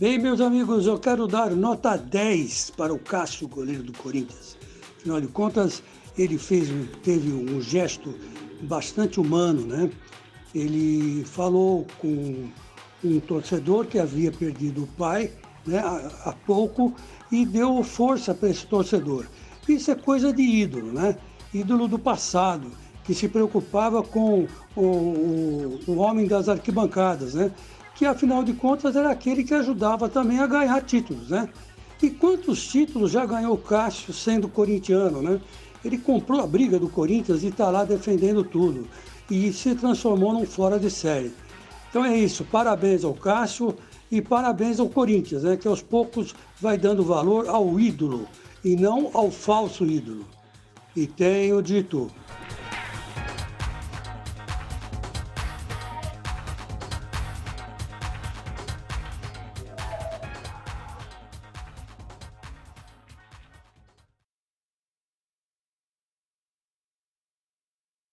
Bem, meus amigos, eu quero dar nota 10 para o Cássio, goleiro do Corinthians. Afinal de contas, ele fez, teve um gesto bastante humano, né? Ele falou com um torcedor que havia perdido o pai né, há, pouco e deu força para esse torcedor. Isso é coisa de ídolo, né? Ídolo do passado, que se preocupava com o, o, o homem das arquibancadas, né? Que afinal de contas era aquele que ajudava também a ganhar títulos, né? E quantos títulos já ganhou o Cássio sendo corintiano, né? Ele comprou a briga do Corinthians e está lá defendendo tudo. E se transformou num fora de série. Então é isso. Parabéns ao Cássio e parabéns ao Corinthians, né? Que aos poucos vai dando valor ao ídolo e não ao falso ídolo. E tenho dito.